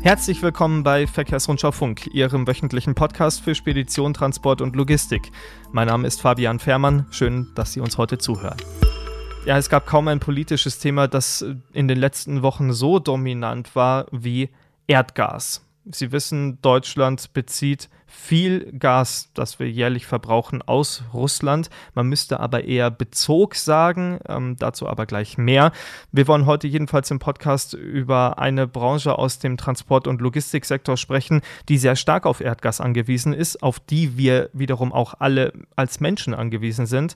Herzlich willkommen bei Verkehrsrundschau Funk, Ihrem wöchentlichen Podcast für Spedition, Transport und Logistik. Mein Name ist Fabian Fährmann. Schön, dass Sie uns heute zuhören. Ja, es gab kaum ein politisches Thema, das in den letzten Wochen so dominant war wie Erdgas. Sie wissen, Deutschland bezieht viel Gas, das wir jährlich verbrauchen, aus Russland. Man müsste aber eher Bezug sagen, ähm, dazu aber gleich mehr. Wir wollen heute jedenfalls im Podcast über eine Branche aus dem Transport- und Logistiksektor sprechen, die sehr stark auf Erdgas angewiesen ist, auf die wir wiederum auch alle als Menschen angewiesen sind.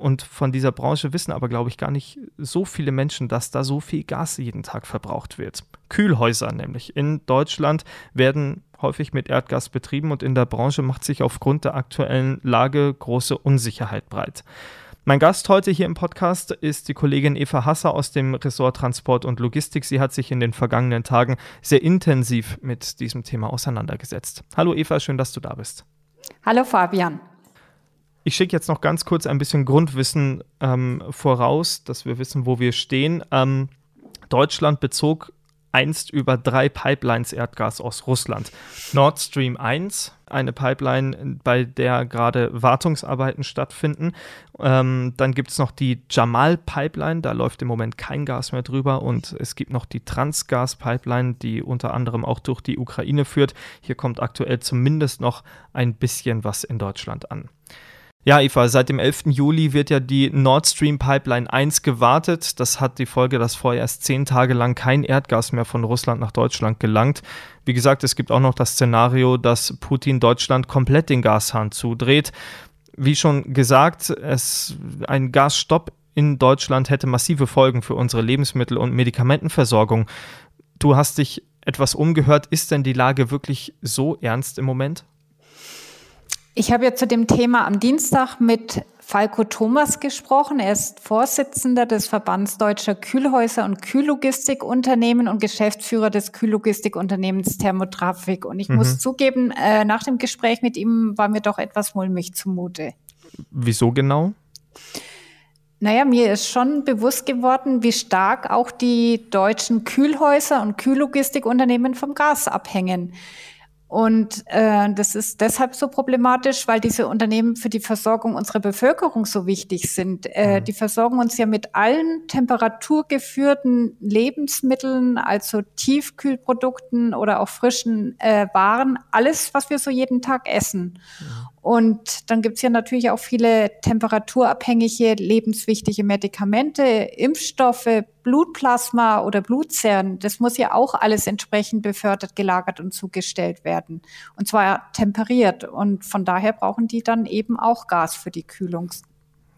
Und von dieser Branche wissen aber, glaube ich, gar nicht so viele Menschen, dass da so viel Gas jeden Tag verbraucht wird. Kühlhäuser nämlich. In Deutschland werden häufig mit Erdgas betrieben und in der Branche macht sich aufgrund der aktuellen Lage große Unsicherheit breit. Mein Gast heute hier im Podcast ist die Kollegin Eva Hasser aus dem Ressort Transport und Logistik. Sie hat sich in den vergangenen Tagen sehr intensiv mit diesem Thema auseinandergesetzt. Hallo Eva, schön, dass du da bist. Hallo Fabian. Ich schicke jetzt noch ganz kurz ein bisschen Grundwissen ähm, voraus, dass wir wissen, wo wir stehen. Ähm, Deutschland bezog einst über drei Pipelines Erdgas aus Russland. Nord Stream 1, eine Pipeline, bei der gerade Wartungsarbeiten stattfinden. Ähm, dann gibt es noch die Jamal Pipeline, da läuft im Moment kein Gas mehr drüber. Und es gibt noch die Transgas Pipeline, die unter anderem auch durch die Ukraine führt. Hier kommt aktuell zumindest noch ein bisschen was in Deutschland an. Ja, Eva, seit dem 11. Juli wird ja die Nord Stream Pipeline 1 gewartet. Das hat die Folge, dass vorher erst zehn Tage lang kein Erdgas mehr von Russland nach Deutschland gelangt. Wie gesagt, es gibt auch noch das Szenario, dass Putin Deutschland komplett den Gashahn zudreht. Wie schon gesagt, es, ein Gasstopp in Deutschland hätte massive Folgen für unsere Lebensmittel- und Medikamentenversorgung. Du hast dich etwas umgehört. Ist denn die Lage wirklich so ernst im Moment? Ich habe ja zu dem Thema am Dienstag mit Falco Thomas gesprochen. Er ist Vorsitzender des Verbands Deutscher Kühlhäuser und Kühllogistikunternehmen und Geschäftsführer des Kühllogistikunternehmens Thermotrafik. Und ich mhm. muss zugeben, äh, nach dem Gespräch mit ihm war mir doch etwas mulmig zumute. Wieso genau? Naja, mir ist schon bewusst geworden, wie stark auch die deutschen Kühlhäuser und Kühllogistikunternehmen vom Gas abhängen. Und äh, das ist deshalb so problematisch, weil diese Unternehmen für die Versorgung unserer Bevölkerung so wichtig sind. Äh, mhm. Die versorgen uns ja mit allen temperaturgeführten Lebensmitteln, also Tiefkühlprodukten oder auch frischen äh, Waren, alles, was wir so jeden Tag essen. Mhm. Und dann gibt's ja natürlich auch viele temperaturabhängige, lebenswichtige Medikamente, Impfstoffe, Blutplasma oder Blutzellen. Das muss ja auch alles entsprechend befördert, gelagert und zugestellt werden. Und zwar temperiert. Und von daher brauchen die dann eben auch Gas für die Kühlung.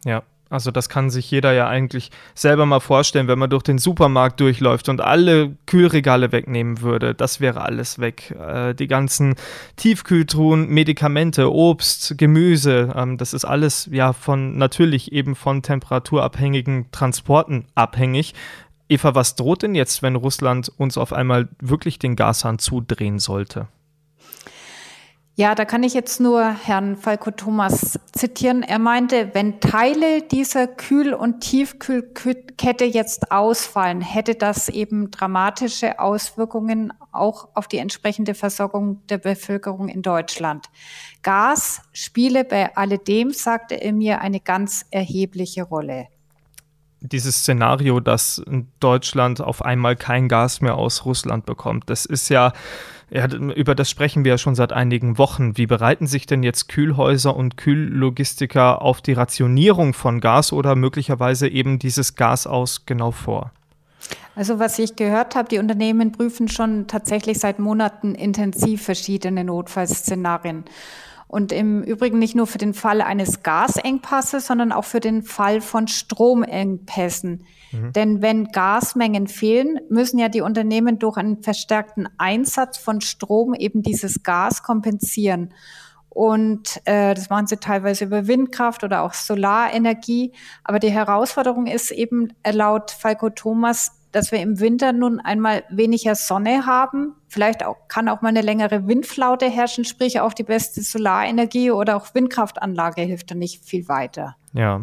Ja. Also das kann sich jeder ja eigentlich selber mal vorstellen, wenn man durch den Supermarkt durchläuft und alle Kühlregale wegnehmen würde. Das wäre alles weg. Äh, die ganzen Tiefkühltruhen, Medikamente, Obst, Gemüse, ähm, das ist alles ja von natürlich eben von temperaturabhängigen Transporten abhängig. Eva, was droht denn jetzt, wenn Russland uns auf einmal wirklich den Gashahn zudrehen sollte? Ja, da kann ich jetzt nur Herrn Falco Thomas zitieren. Er meinte, wenn Teile dieser Kühl- und Tiefkühlkette jetzt ausfallen, hätte das eben dramatische Auswirkungen auch auf die entsprechende Versorgung der Bevölkerung in Deutschland. Gas spiele bei alledem, sagte er mir, eine ganz erhebliche Rolle dieses Szenario, dass Deutschland auf einmal kein Gas mehr aus Russland bekommt, das ist ja ja, über das sprechen wir ja schon seit einigen Wochen. Wie bereiten sich denn jetzt Kühlhäuser und Kühllogistiker auf die Rationierung von Gas oder möglicherweise eben dieses Gas aus genau vor? Also was ich gehört habe, die Unternehmen prüfen schon tatsächlich seit Monaten intensiv verschiedene Notfallszenarien. Und im Übrigen nicht nur für den Fall eines Gasengpasses, sondern auch für den Fall von Stromengpässen. Mhm. Denn wenn Gasmengen fehlen, müssen ja die Unternehmen durch einen verstärkten Einsatz von Strom eben dieses Gas kompensieren. Und äh, das machen sie teilweise über Windkraft oder auch Solarenergie. Aber die Herausforderung ist eben laut Falco Thomas, dass wir im Winter nun einmal weniger Sonne haben. Vielleicht auch, kann auch mal eine längere Windflaute herrschen, sprich auch die beste Solarenergie oder auch Windkraftanlage hilft dann nicht viel weiter. Ja.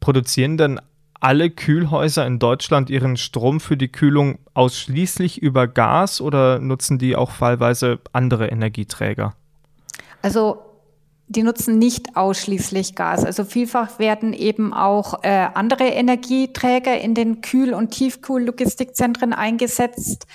Produzieren denn alle Kühlhäuser in Deutschland ihren Strom für die Kühlung ausschließlich über Gas oder nutzen die auch fallweise andere Energieträger? Also die nutzen nicht ausschließlich Gas. Also vielfach werden eben auch äh, andere Energieträger in den Kühl- und Tiefkühl-Logistikzentren eingesetzt.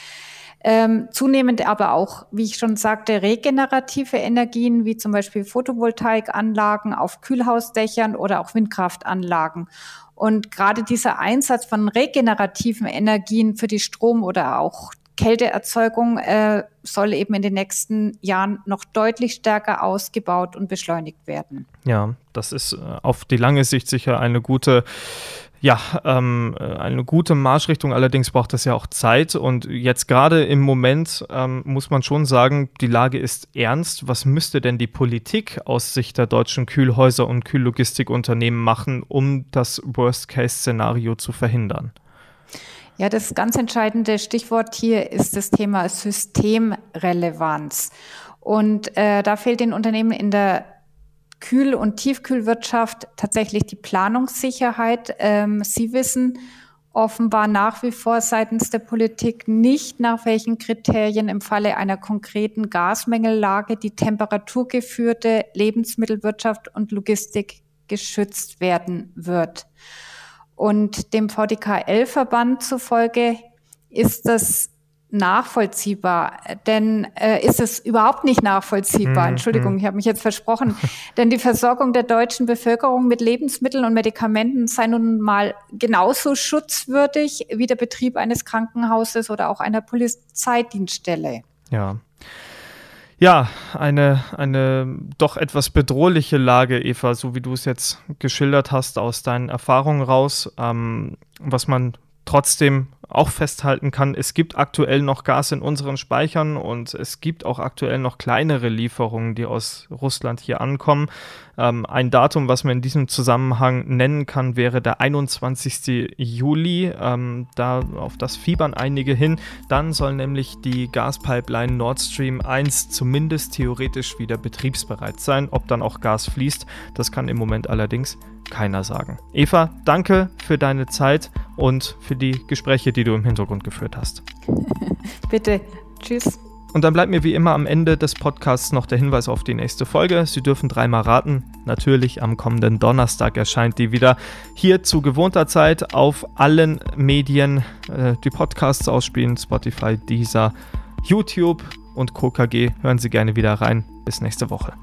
Ähm, zunehmend aber auch, wie ich schon sagte, regenerative Energien, wie zum Beispiel Photovoltaikanlagen auf Kühlhausdächern oder auch Windkraftanlagen. Und gerade dieser Einsatz von regenerativen Energien für die Strom- oder auch Kälteerzeugung äh, soll eben in den nächsten Jahren noch deutlich stärker ausgebaut und beschleunigt werden. Ja, das ist äh, auf die lange Sicht sicher eine gute ja, ähm, eine gute Marschrichtung, allerdings braucht das ja auch Zeit. Und jetzt gerade im Moment ähm, muss man schon sagen, die Lage ist ernst. Was müsste denn die Politik aus Sicht der deutschen Kühlhäuser und Kühllogistikunternehmen machen, um das Worst-Case-Szenario zu verhindern? Ja, das ganz entscheidende Stichwort hier ist das Thema Systemrelevanz. Und äh, da fehlt den Unternehmen in der Kühl- und Tiefkühlwirtschaft tatsächlich die Planungssicherheit. Ähm, Sie wissen offenbar nach wie vor seitens der Politik nicht, nach welchen Kriterien im Falle einer konkreten Gasmängellage die temperaturgeführte Lebensmittelwirtschaft und Logistik geschützt werden wird. Und dem VDKL-Verband zufolge ist das nachvollziehbar, denn äh, ist es überhaupt nicht nachvollziehbar. Mhm. Entschuldigung, ich habe mich jetzt versprochen. denn die Versorgung der deutschen Bevölkerung mit Lebensmitteln und Medikamenten sei nun mal genauso schutzwürdig wie der Betrieb eines Krankenhauses oder auch einer Polizeidienststelle. Ja. Ja, eine, eine doch etwas bedrohliche Lage, Eva, so wie du es jetzt geschildert hast aus deinen Erfahrungen raus. Ähm, was man trotzdem auch festhalten kann, es gibt aktuell noch Gas in unseren Speichern und es gibt auch aktuell noch kleinere Lieferungen, die aus Russland hier ankommen. Ähm, ein Datum, was man in diesem Zusammenhang nennen kann, wäre der 21. Juli. Ähm, da auf das fiebern einige hin. Dann soll nämlich die Gaspipeline Nord Stream 1 zumindest theoretisch wieder betriebsbereit sein. Ob dann auch Gas fließt, das kann im Moment allerdings keiner sagen. Eva, danke für deine Zeit und für die Gespräche, die du im Hintergrund geführt hast. Bitte. Tschüss. Und dann bleibt mir wie immer am Ende des Podcasts noch der Hinweis auf die nächste Folge. Sie dürfen dreimal raten. Natürlich am kommenden Donnerstag erscheint die wieder hier zu gewohnter Zeit auf allen Medien, äh, die Podcasts ausspielen, Spotify, Deezer, YouTube und KKG. Hören Sie gerne wieder rein. Bis nächste Woche.